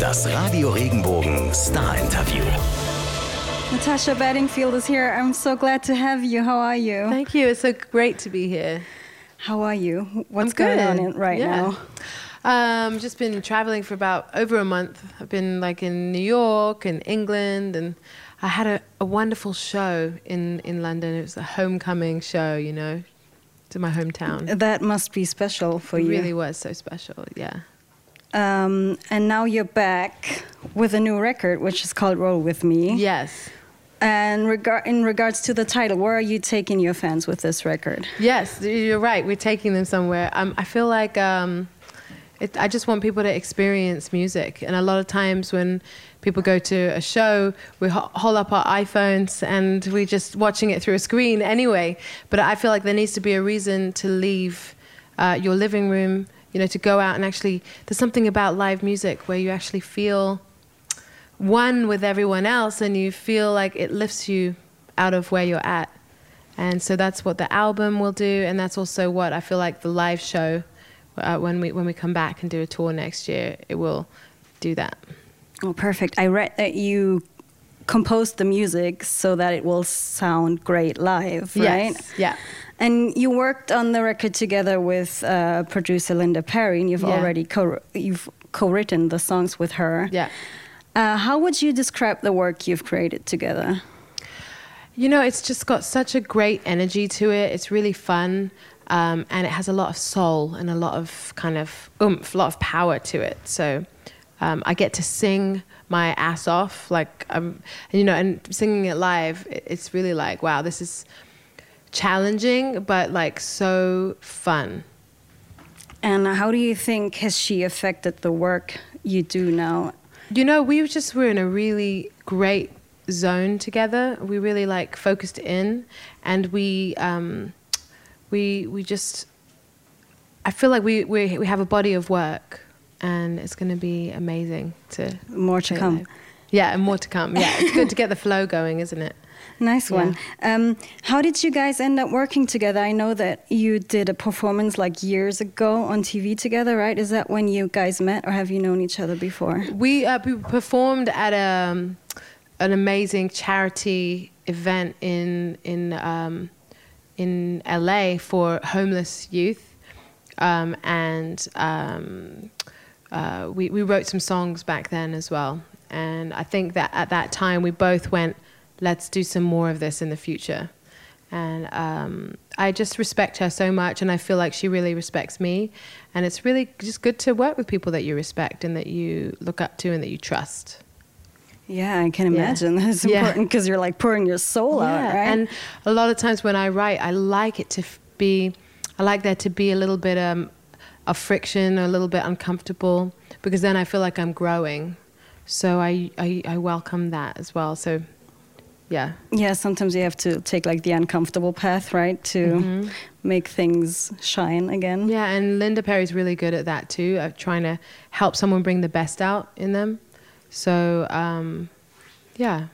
Das Radio Regenbogen Star Interview. Natasha Bedingfield is here. I'm so glad to have you. How are you? Thank you. It's so great to be here. How are you? What's I'm going on good. in, right Yeah. now? Um, just been traveling for about over a month. I've been like in New York and England, and I had a, a wonderful show in, in London. It was a homecoming show, you know, to my hometown. That must be special for It you. really was so special, yeah. Um, and now you're back with a new record, which is called Roll With Me. Yes. And regar- in regards to the title, where are you taking your fans with this record? Yes, you're right. We're taking them somewhere. Um, I feel like um, it, I just want people to experience music. And a lot of times when people go to a show, we ho- hold up our iPhones and we're just watching it through a screen anyway. But I feel like there needs to be a reason to leave uh, your living room, you know, to go out and actually, there's something about live music where you actually feel one with everyone else and you feel like it lifts you out of where you're at. And so that's what the album will do, and that's also what I feel like the live show, uh, when we when we come back and do a tour next year, it will do that. Oh, perfect. I read that you composed the music so that it will sound great live, right? Yes, yeah. And you worked on the record together with uh, producer Linda Perry, and you've Yeah. already co- you've co-written the songs with her. Yeah. Uh, how would you describe the work you've created together? You know, it's just got such a great energy to it. It's really fun, um, and it has a lot of soul and a lot of kind of oomph, a lot of power to it. So um, I get to sing my ass off, like um, you know, and singing it live. It's really like, wow, this is challenging, but like so fun. And how do you think has she affected the work you do now? You know, we just were in a really great zone together. We really like focused in, and we um, we we just. I feel like we we we have a body of work, and it's going to be amazing to More to come. live. Yeah, and more to come. Yeah, it's good to get the flow going, isn't it? Nice one. Um, how did you guys end up working together? I know that you did a performance like years ago on TV together, right? Is that when you guys met, or have you known each other before? We, uh, we performed at a, um, an amazing charity event in in um, in LA for homeless youth, um, and um, uh, we we wrote some songs back then as well. And I think that at that time we both went, let's do some more of this in the future. And um, I just respect her so much, and I feel like she really respects me. And it's really just good to work with people that you respect and that you look up to and that you trust. Yeah, I can Yeah. imagine. That's important because you're like pouring your soul out, right? And a lot of times when I write, I like it to be, I like there to be a little bit um, of friction, a little bit uncomfortable, because then I feel like I'm growing. So I, I, I welcome that as well. So, yeah. yeah, sometimes you have to take like the uncomfortable path, right, to make things shine again. Mm-hmm. Yeah, and Linda Perry's really good at that too, of trying to help someone bring the best out in them. So, um, yeah.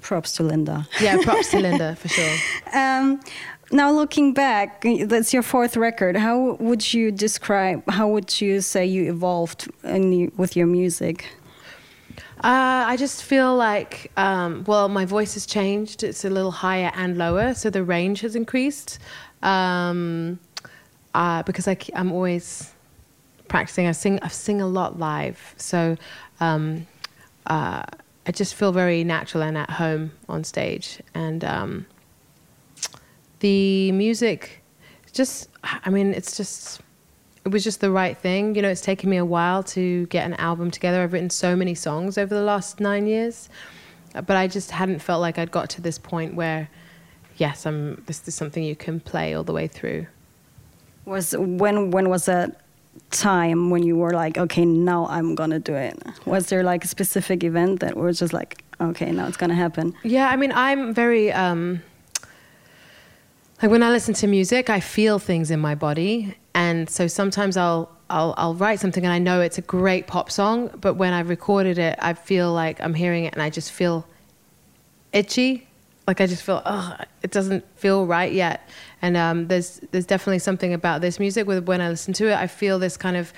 Props to Linda. Yeah, props to Linda for sure. Um, now looking back, that's your fourth record. How would you describe? How would you say you evolved in with your music? Uh, I just feel like, um, well, my voice has changed. It's a little higher and lower, so the range has increased. Um, uh, because I, am always practicing. I sing. I sing a lot live, so um, uh, I just feel very natural and at home on stage. And um, the music, just, I mean, it's just it was just the right thing. You know, it's taken me a while to get an album together. I've written so many songs over the last nine years, uh, but I just hadn't felt like I'd got to this point where, yes, I'm. This is something you can play all the way through. Was when when was that time when you were like, okay, now I'm gonna do it? Was there like a specific event that was just like, okay, now it's gonna happen? Yeah, I mean, I'm very. Um, like when I listen to music, I feel things in my body, and so sometimes I'll I'll I'll write something and I know it's a great pop song, but when I've recorded it, I feel like I'm hearing it and I just feel itchy. Like I just feel, oh, it doesn't feel right yet. And um, there's there's definitely something about this music with when I listen to it, I feel this kind of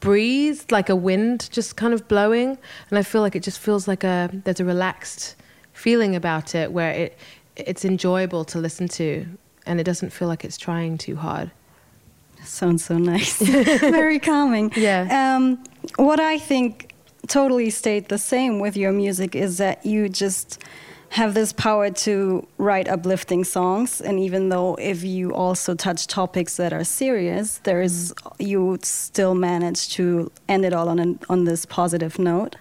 breeze, like a wind just kind of blowing, and I feel like it just feels like a there's a relaxed feeling about it where it it's enjoyable to listen to, and it doesn't feel like it's trying too hard. Sounds so nice. Very calming. Yeah. Um, what I think totally stayed the same with your music is that you just have this power to write uplifting songs and even though if you also touch topics that are serious there is you still manage to end it all on an, on this positive note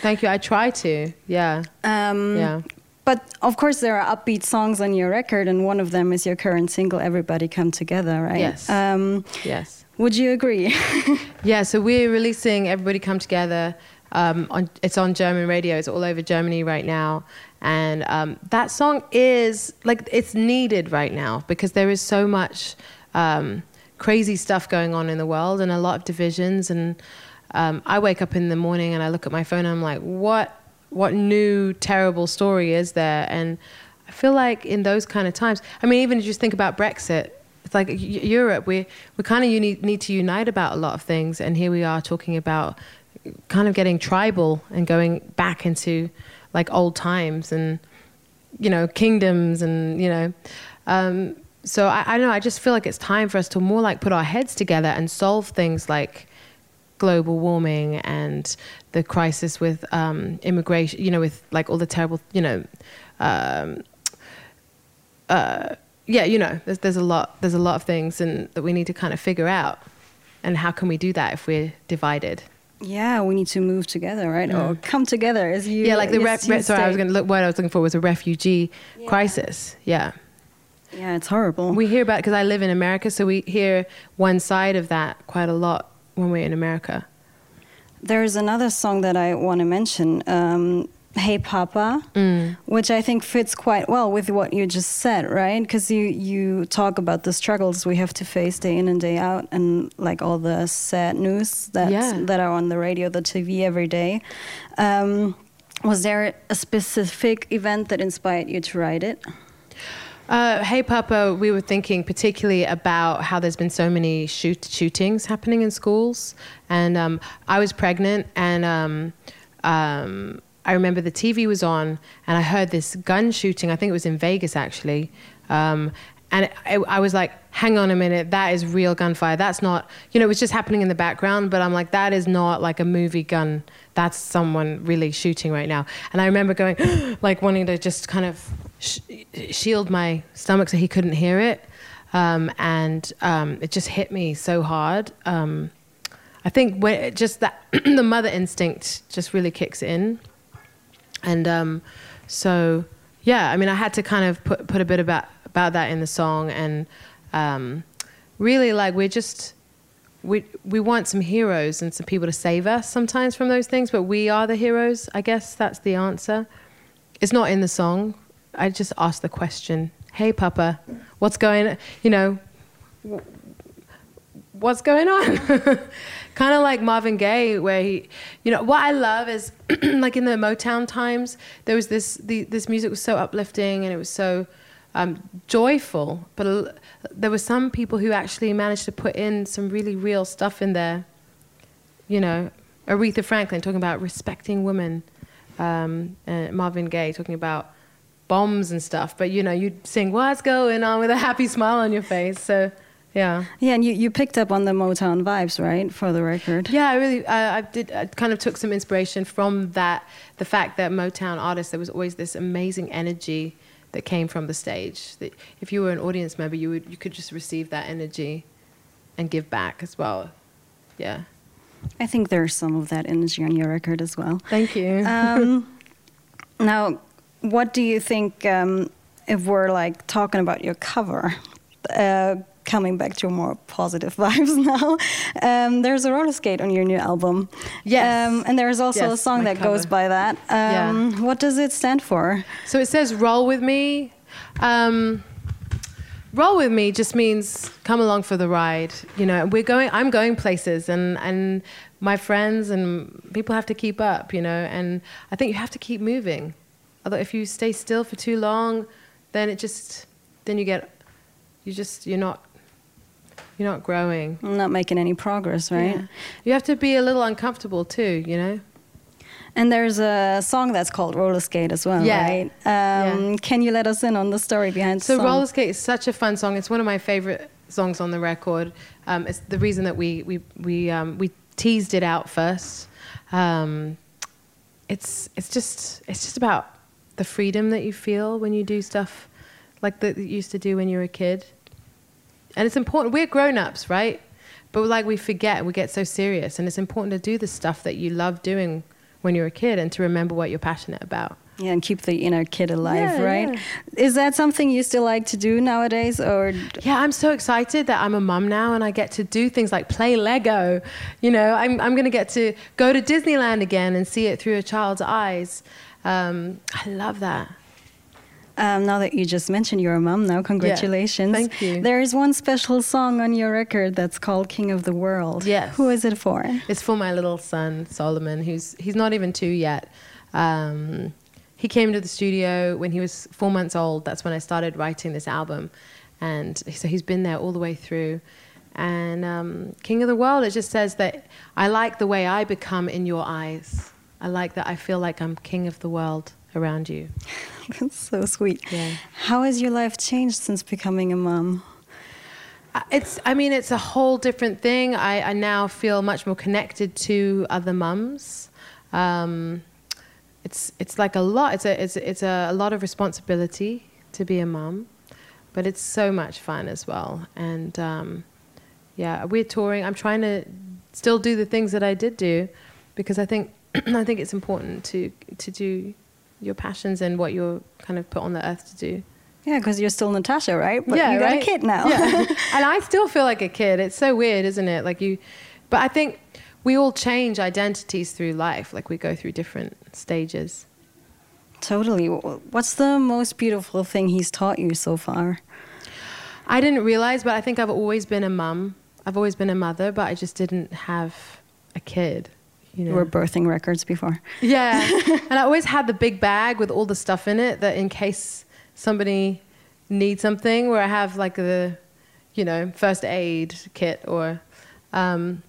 Thank you. I try to. Yeah. um, Yeah. But of course there are upbeat songs on your record and one of them is your current single everybody come together right Yes. um, Yes. would you agree Yeah, so we're releasing Everybody Come Together. Um, on, it's on German radio. It's all over Germany right now. And um, that song is like, it's needed right now because there is so much um, crazy stuff going on in the world and a lot of divisions. And um, I wake up in the morning and I look at my phone and I'm like, what, what new terrible story is there? And I feel like in those kind of times, I mean, even just think about Brexit, it's like Eu- Europe, we we kind of uni- need to unite about a lot of things, and here we are talking about kind of getting tribal and going back into like old times and you know kingdoms and you know. Um, so I, I don't know. I just feel like it's time for us to more like put our heads together and solve things like global warming and the crisis with um, immigration. You know, with like all the terrible, you know. Um, uh, yeah, you know, there's, there's a lot, there's a lot of things, and that we need to kind of figure out, and how can we do that if we're divided? Yeah, we need to move together, right? Or come together as you. yeah, like the ref. Re- sorry, I was going to look. What I was looking for was a refugee crisis. Yeah, Yeah, it's horrible. we hear about because I live in America, so we hear one side of that quite a lot when we're in America. There's another song that I want to mention, um, "Hey Papa," Mm. which I think fits quite well with what you just said, right? Because you you talk about the struggles we have to face day in and day out, and like all the sad news that Yeah. that are on the radio, the TV every day. Um, was there a specific event that inspired you to write it? Uh, hey, Papa, we were thinking particularly about how there's been so many shoot- shootings happening in schools. And um, I was pregnant, and um, um, I remember the TV was on, and I heard this gun shooting. I think it was in Vegas, actually. Um, and I, I was like, hang on a minute, that is real gunfire. That's not, you know, it was just happening in the background, but I'm like, that is not like a movie gun. That's someone really shooting right now. And I remember going, like, wanting to just kind of sh- shield my stomach so he couldn't hear it. Um, and um, it just hit me so hard. Um, I think when just that the mother instinct just really kicks in. And um, so, yeah, I mean, I had to kind of put, put a bit about, about that in the song. And um, really, like, we're just, we, we want some heroes and some people to save us sometimes from those things, but we are the heroes. I guess that's the answer. It's not in the song. I just asked the question, hey, Papa, what's going You know, what's going on? kind of like Marvin Gaye, where he, you know, what I love is like in the Motown times, there was this, the, this music was so uplifting and it was so um, joyful, but there were some people who actually managed to put in some really real stuff in there. You know, Aretha Franklin talking about respecting women, um, Marvin Gaye talking about bombs and stuff. But you know, you'd sing "What's Going On" with a happy smile on your face. So, yeah. Yeah, and you, you picked up on the Motown vibes, right, for the record? Yeah, I really, I, I did. I kind of took some inspiration from that. The fact that Motown artists, there was always this amazing energy that came from the stage. That if you were an audience member, you would, you could just receive that energy, and give back as well. Yeah. I think there's some of that energy on your record as well. Thank you. Um, now, what do you think um, if we're like talking about your cover? Uh, coming back to more positive vibes now. Um, there's a roller skate on your new album. Yes. Um, and there's also a song that goes by that. Um, What does it stand for? So it says roll with me. Um, roll with me just means come along for the ride. You know, we're going. I'm going places, and and my friends and people have to keep up. You know, and I think you have to keep moving. Although if you stay still for too long, then it just then you get you just you're not You're not growing. I'm not making any progress, right? Yeah. You have to be a little uncomfortable too, you know? And there's a song that's called Roller Skate as well, Yeah. right? Um, Yeah. Can you let us in on the story behind So? Roller Skate is such a fun song. It's one of my favorite songs on the record. Um, it's the reason that we we we um, we teased it out first. Um, it's it's just it's just about the freedom that you feel when you do stuff like that you used to do when you were a kid. And it's important. We're grown ups, right? But like we forget, we get so serious, and it's important to do the stuff that you love doing when you're a kid, and to remember what you're passionate about. Yeah, and keep the inner kid alive, Yeah, right? yeah. Is that something you still like to do nowadays, or Yeah, I'm so excited that I'm a mum now and I get to do things like play Lego. You know, I'm, I'm going to get to go to Disneyland again and see it through a child's eyes. Um, I love that. um, now that you just mentioned you're a mom now, congratulations! thank you. There is one special song on your record that's called "King of the World." Yes. Who is it for? It's for my little son, Solomon, who's he's not even two yet. Um, he came to the studio when he was four months old. That's when I started writing this album. And so he's been there all the way through. And um, King of the World, it just says that I like the way I become in your eyes. I like that I feel like I'm king of the world around you. That's so sweet. Yeah. How has your life changed since becoming a mom? Uh, It's, I mean, it's a whole different thing. I, I now feel much more connected to other mums. Um, it's, it's like a lot. It's a, it's, it's a, a lot of responsibility to be a mum, but it's so much fun as well. And um, yeah, we're touring. I'm trying to still do the things that I did do, because I think, I think it's important to, to do your passions and what you're kind of put on the earth to do. Yeah, because you're still Natasha, right? But yeah, you got right? a kid now. Yeah. and I still feel like a kid. It's so weird, isn't it? Like you, but I think we all change identities through life. Like we go through different stages. totally. What's the most beautiful thing he's taught you so far? I didn't realize, but I think I've always been a mum. I've always been a mother, but I just didn't have a kid. You know. Were birthing records before. Yeah. and I always had the big bag with all the stuff in it that in case somebody needs something, where I have like the, you know, first aid kit or. Um,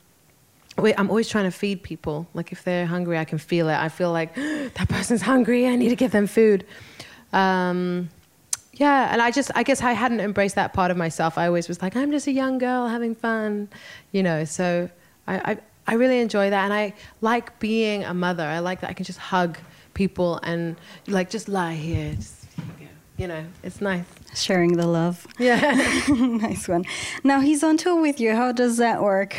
wait, I'm always trying to feed people. Like if they're hungry, I can feel it. I feel like that person's hungry. I need to give them food. Um, yeah, and I just, I guess I hadn't embraced that part of myself. I always was like, I'm just a young girl having fun, you know. So I, I, I really enjoy that, and I like being a mother. I like that I can just hug people and like just lie here, just, you know. It's nice. Sharing the love. Yeah. nice one. Now he's on tour with you. How does that work?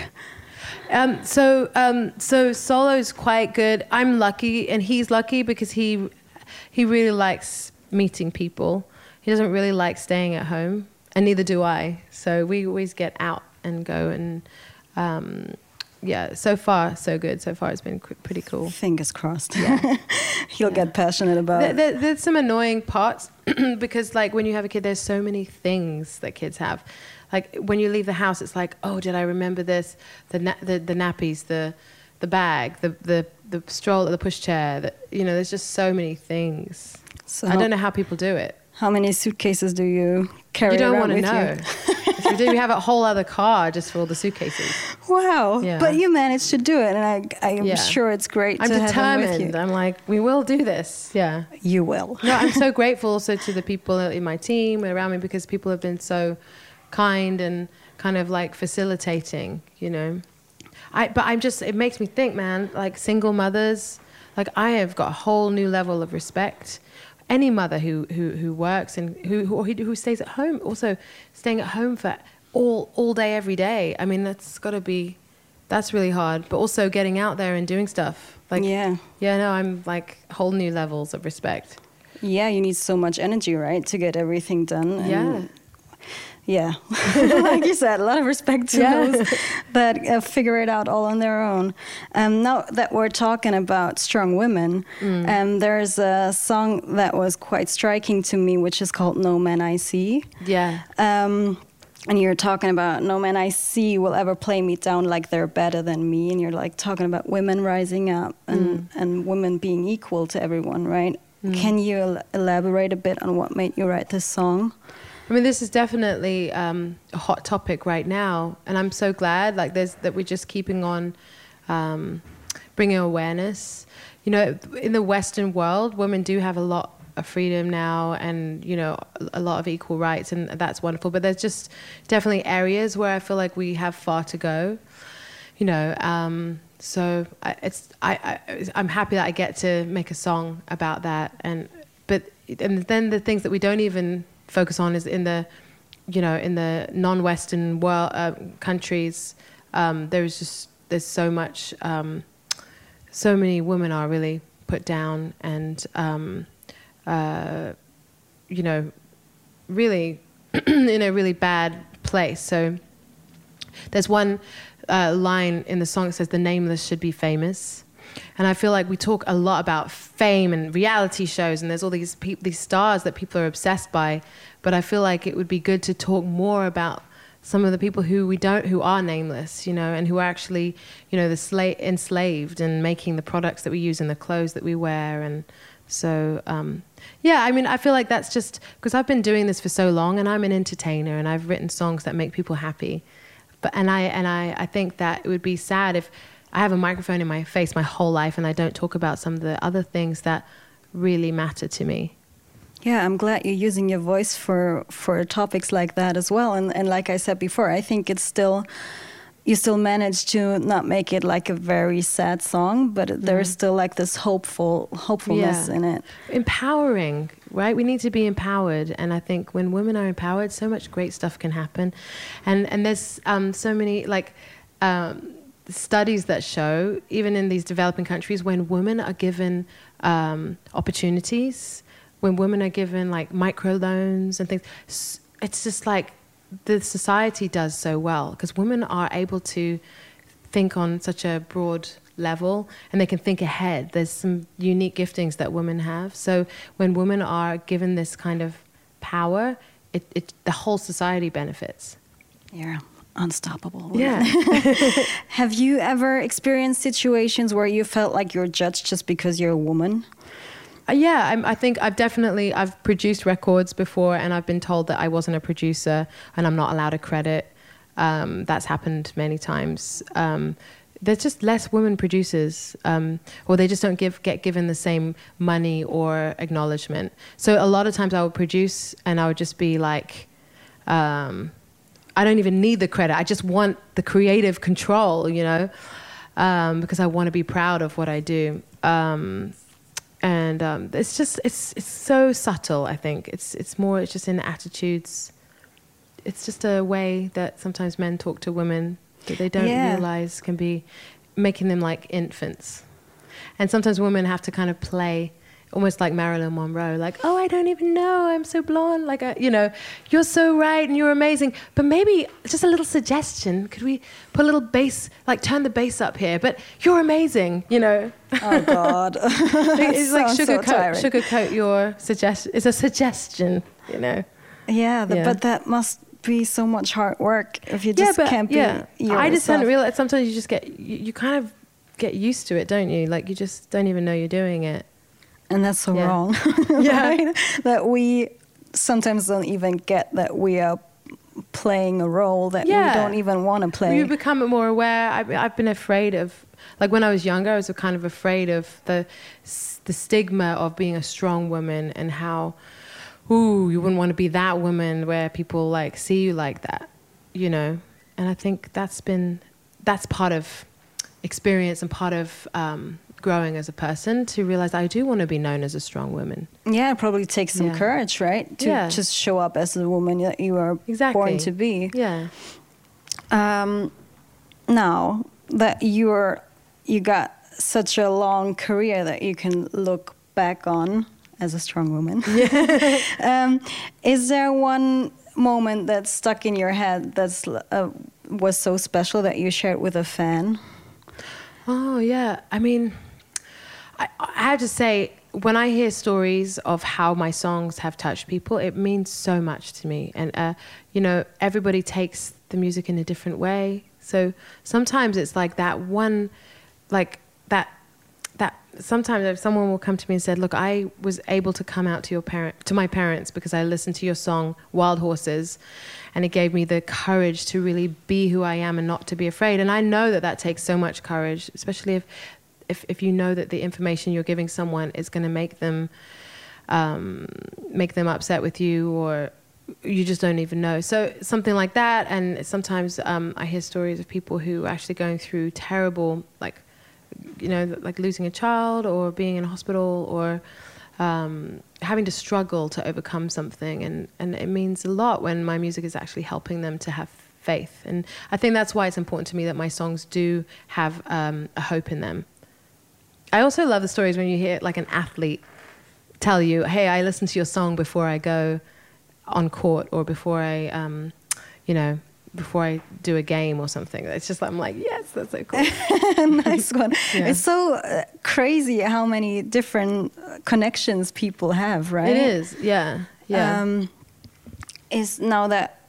Um, so, um, so solo's quite good. I'm lucky, and he's lucky because he he really likes meeting people. He doesn't really like staying at home, and neither do I. So we always get out and go, and um, yeah. So far, so good. So far, it's been pretty cool. Fingers crossed. Yeah. He'll get passionate about There, it. there, there's some annoying parts because, like, when you have a kid, there's so many things that kids have. Like when you leave the house, it's like, oh, did I remember this? The na- the, the nappies, the the bag, the the the stroller, the pushchair. The, you know, there's just so many things. So I don't know how people do it. How many suitcases do you carry You don't around want to know. It's ridiculous. we have a whole other car just for all the suitcases. Wow. Yeah. But you managed to do it, and I, I'm Yeah. sure it's great I'm to have him with determined. you. I'm like, we will do this. Yeah. You will. no, I'm so grateful also to the people in my team around me because people have been so kind and kind of like facilitating, you know. I, but I'm just, it makes me think, man, like single mothers, like I have got a whole new level of respect. Any mother who, who, who works and who, who, who stays at home, also staying at home for all, all day, every day. I mean, that's got to be, that's really hard. But also getting out there and doing stuff. Like, Yeah. yeah, no, I'm like whole new levels of respect. Yeah, you need so much energy, right, to get everything done. Yeah. Yeah. like you said, a lot of respect to Yeah. those that uh, figure it out all on their own. Um, now that we're talking about strong women, Mm. um, there's a song that was quite striking to me, which is called No Man I See. Yeah. Um, and you're talking about no man I see will ever play me down like they're better than me. And you're like talking about women rising up and, and women being equal to everyone, right? Can you el- elaborate a bit on what made you write this song? I mean, this is definitely um, a hot topic right now, and I'm so glad like there's that we're just keeping on um, bringing awareness. You know, in the Western world, women do have a lot of freedom now, and you know, a lot of equal rights, and that's wonderful. But there's just definitely areas where I feel like we have far to go. You know, um, so I, it's I, I I'm happy that I get to make a song about that, and but and then the things that we don't even focus on is in the you know in the non-western world uh, countries um, there's just there's so much um, so many women are really put down and um, uh, you know really in a really bad place. So there's one uh, line in the song that says the nameless should be famous and I feel like we talk a lot about fame and reality shows, and there's all these pe- these stars that people are obsessed by. But I feel like it would be good to talk more about some of the people who we don't, who are nameless, you know, and who are actually, you know, the sla- enslaved and making the products that we use and the clothes that we wear, and so um, yeah, I mean, I feel like that's just because I've been doing this for so long, and I'm an entertainer, and I've written songs that make people happy. But and I and I, I think that it would be sad if I have a microphone in my face my whole life and I don't talk about some of the other things that really matter to me. Yeah, I'm glad you're using your voice for for topics like that as well. And and like I said before, I think it's still you still manage to not make it like a very sad song, but mm. there's still like this hopeful hopefulness yeah. in it. Empowering, right? We need to be empowered, and I think when women are empowered, so much great stuff can happen. And and there's um, so many like. Um, studies that show, even in these developing countries, when women are given um, opportunities, when women are given like microloans and things, it's just like the society does so well because women are able to think on such a broad level and they can think ahead. There's some unique giftings that women have. So when women are given this kind of power, it, it the whole society benefits. Yeah unstoppable. Yeah. Have you ever experienced situations where you felt like you're judged just because you're a woman? Uh, yeah, I'm, i think I've definitely I've produced records before, and I've been told that I wasn't a producer and I'm not allowed a credit. Um, that's happened many times. Um, there's just less women producers, um, or they just don't give get given the same money or acknowledgement. So a lot of times I would produce, and I would just be like. I don't even need the credit. I just want the creative control, you know, um, because I want to be proud of what I do. Um, and um, it's just it's it's so subtle. I think it's it's more it's just in attitudes. It's just a way that sometimes men talk to women that they don't yeah. realize can be making them like infants. And sometimes women have to kind of play almost like Marilyn Monroe, like, oh, I don't even know, I'm so blonde, like, uh, you know, you're so right and you're amazing. But maybe just a little suggestion, could we put a little bass, like turn the bass up here? But you're amazing, you know. Oh God, it's like sugarcoat, so sugarcoat your suggestion. It's a suggestion, you know. Yeah, the, yeah, but that must be so much hard work if you just yeah, but, can't be yeah. Yourself. I just hadn't realized. Sometimes you just get you, you kind of get used to it, don't you? Like you just don't even know you're doing it and that's so yeah. wrong yeah. that we sometimes don't even get that we are playing a role that yeah. we don't even want to play. you become more aware. I've, I've been afraid of like when i was younger i was kind of afraid of the the stigma of being a strong woman and how ooh you wouldn't want to be that woman where people like see you like that you know? And i think that's been that's part of experience and part of um, growing as a person to realize I do want to be known as a strong woman. Yeah, it probably takes some yeah. courage, right? To yeah. just show up as the woman that you are exactly. born to be. Yeah. Um, now that you're you got such a long career that you can look back on as a strong woman. Yeah. um, is there one moment that stuck in your head that's uh, was so special that you shared with a fan? Oh yeah, I mean, I, I have to say, when I hear stories of how my songs have touched people, it means so much to me. And, uh, you know, everybody takes the music in a different way. So sometimes it's like that one, like that, that sometimes if someone will come to me and said, "Look, I was able to come out to your parent to my parents because I listened to your song Wild Horses." And it gave me the courage to really be who I am and not to be afraid. And I know that that takes so much courage, especially if, if, if you know that the information you're giving someone is going to make them um, make them upset with you or you just don't even know. So something like that, and sometimes um, I hear stories of people who are actually going through terrible, like you know, like losing a child or being in a hospital or um, having to struggle to overcome something, and and it means a lot when my music is actually helping them to have faith. And I think that's why it's important to me that my songs do have um, a hope in them. I also love the stories when you hear like an athlete tell you, "Hey, I listened to your song before I go." on court or before I, um, you know, before I do a game or something. It's just like, I'm like, yes, that's so cool. nice one. Yeah. It's so uh, crazy how many different uh, connections people have, right? It is, yeah, yeah. Um, is now that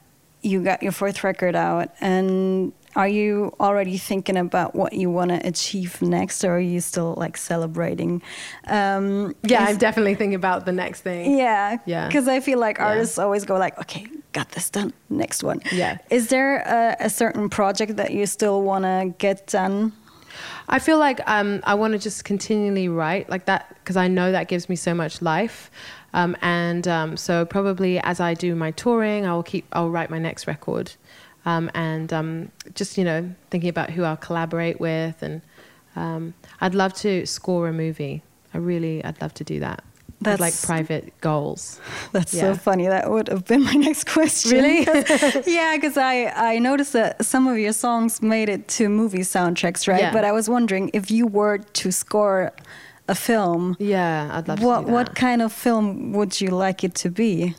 you got your fourth record out and are you already thinking about what you want to achieve next, or are you still like celebrating? Um, yeah, I'm definitely thinking about the next thing. Yeah, yeah. Because I feel like artists yeah. always go like, okay, got this done, next one. Yeah. Is there a, a certain project that you still want to get done? I feel like um, I want to just continually write like that because I know that gives me so much life. Um, and um, so probably as I do my touring, I'll keep I'll write my next record um, and um, just you know thinking about who I'll collaborate with, and um, I'd love to score a movie. I really, I'd love to do that. That's like private goals. That's yeah. so funny. That would have been my next question. Really? yeah, because I I noticed that some of your songs made it to movie soundtracks, right? Yeah. But I was wondering if you were to score a film. Yeah, I'd love what, What kind of film would you like it to be?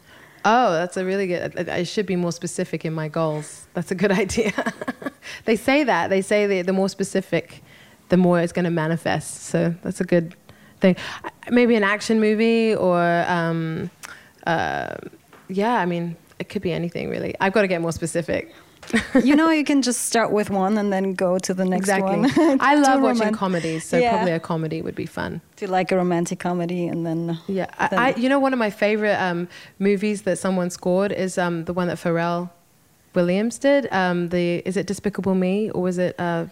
Oh, that's a really good. I should be more specific in my goals. That's a good idea. they say that. They say that the more specific, the more it's going to manifest. So that's a good thing. Maybe an action movie or, um, uh, yeah, I mean, it could be anything really. I've got to get more specific you know, you can just start with one and then go to the next exactly. one. I love watching comedies, so yeah. probably a comedy would be fun. Do you like a romantic comedy and then? Yeah, then I, I, you know, one of my favorite um, movies that someone scored is um, the one that Pharrell Williams did. Um, the is it Despicable Me or was it uh,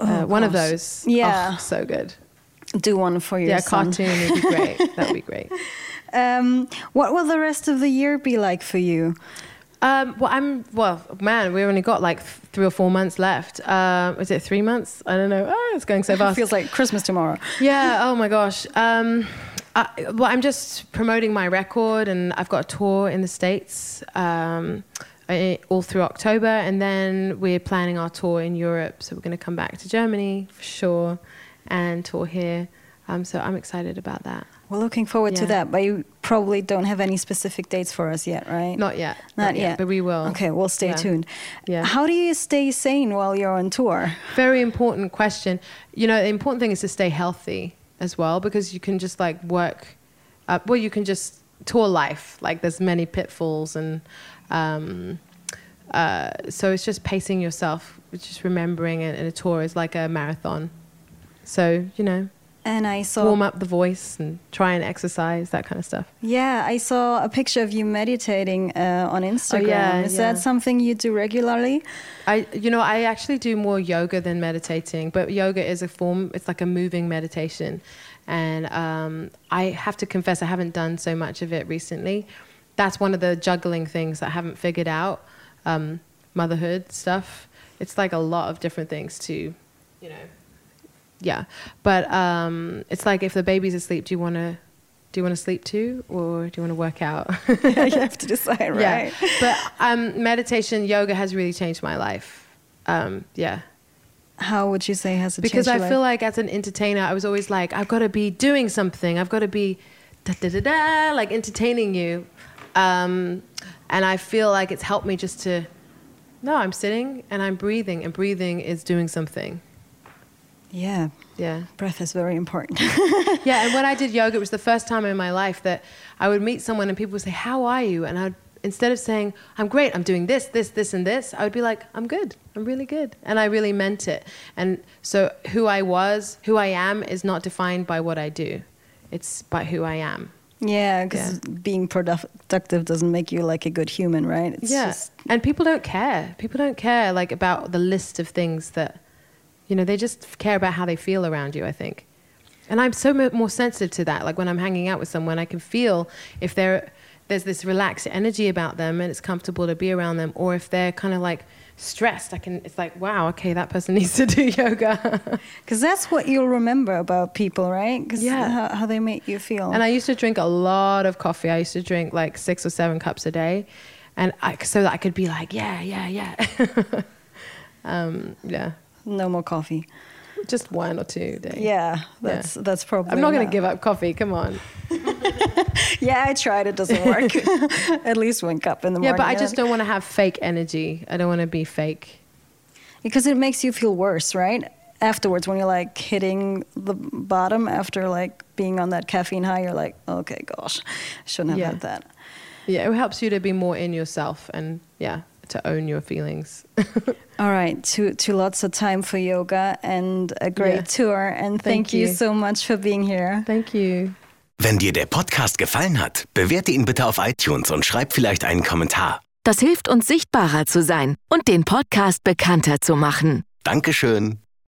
oh, uh, one of those? Yeah, oh, so good. Do one for your yeah, son. cartoon would be great. that would be great. Um, what will the rest of the year be like for you? Um, well, I'm well, man. We only got like three or four months left. Uh, is it three months? I don't know. Oh, it's going so fast. It feels like Christmas tomorrow. Yeah. Oh my gosh. Um, I, well, I'm just promoting my record, and I've got a tour in the states um, all through October, and then we're planning our tour in Europe. So we're going to come back to Germany for sure, and tour here. Um, so I'm excited about that. We're looking forward yeah. to that, but you probably don't have any specific dates for us yet, right? Not yet. Not, Not yet. yet. But we will. Okay, we'll stay yeah. tuned. Yeah. How do you stay sane while you're on tour? Very important question. You know, the important thing is to stay healthy as well because you can just like work up, well, you can just tour life. Like there's many pitfalls and, um, uh, so it's just pacing yourself, just remembering it in a tour is like a marathon. So, you know, and I saw warm up the voice and try and exercise that kind of stuff. Yeah, I saw a picture of you meditating uh, on Instagram. Oh, yeah, Is yeah. that something you do regularly? I, you know, I actually do more yoga than meditating, but yoga is a form. It's like a moving meditation, and um, I have to confess I haven't done so much of it recently. That's one of the juggling things I haven't figured out. Um, motherhood stuff. It's like a lot of different things to, you know yeah, but um, it's like if the baby's asleep, do you want to do you want to sleep too, or do you want to work out? yeah, you have to decide, right? Yeah. But um, meditation, yoga has really changed my life. Um, yeah. How would you say has it because I feel like as an entertainer, I was always like, I've got to be doing something. I've got to be da da da da, like entertaining you. Um, and I feel like it's helped me just to, no, I'm sitting and I'm breathing, and breathing is doing something. Yeah. Yeah. Breath is very important. yeah, and when I did yoga, it was the first time in my life that I would meet someone and people would say, "How are you?" and I'd instead of saying, I'm great, I'm doing this, this, this, and this, I would be like, I'm good, I'm really good. And I really meant it. And so who I was, who I am, is not defined by what I do, it's by who I am. Yeah, because being productive doesn't make you like a good human, right? It's yeah. Just... And people don't care. People don't care like about the list of things that, you know, they just care about how they feel around you, I think. And I'm so more sensitive to that. Like when I'm hanging out with someone, I can feel if they're there's this relaxed energy about them and it's comfortable to be around them, or if they're kind of like stressed, I can. It's like, wow, okay, that person needs to do yoga. Because that's what you'll remember about people, right? Because yeah, how, how, they make you feel. And I used to drink a lot of coffee. I used to drink like six or seven cups a day, and I, so that I could be like, yeah, yeah, yeah, um, yeah. No more coffee. Just one or two a day. Yeah, that's yeah. that's probably. I'm not going to give up coffee. Come on. yeah, I tried. It doesn't work. At least one cup in the morning. Yeah, but I just don't want to have fake energy. I don't want to be fake. Because it makes you feel worse, right? Afterwards, when you're like hitting the bottom after like being on that caffeine high, you're like, okay, gosh, I shouldn't have yeah. had that. Yeah, it helps you to be more in yourself and yeah, to own your feelings. All right, to, to lots of time for yoga and a great yeah. tour. And thank, thank you. you so much for being here. Thank you. Wenn dir der Podcast gefallen hat, bewerte ihn bitte auf iTunes und schreib vielleicht einen Kommentar. Das hilft uns sichtbarer zu sein und den Podcast bekannter zu machen. Dankeschön.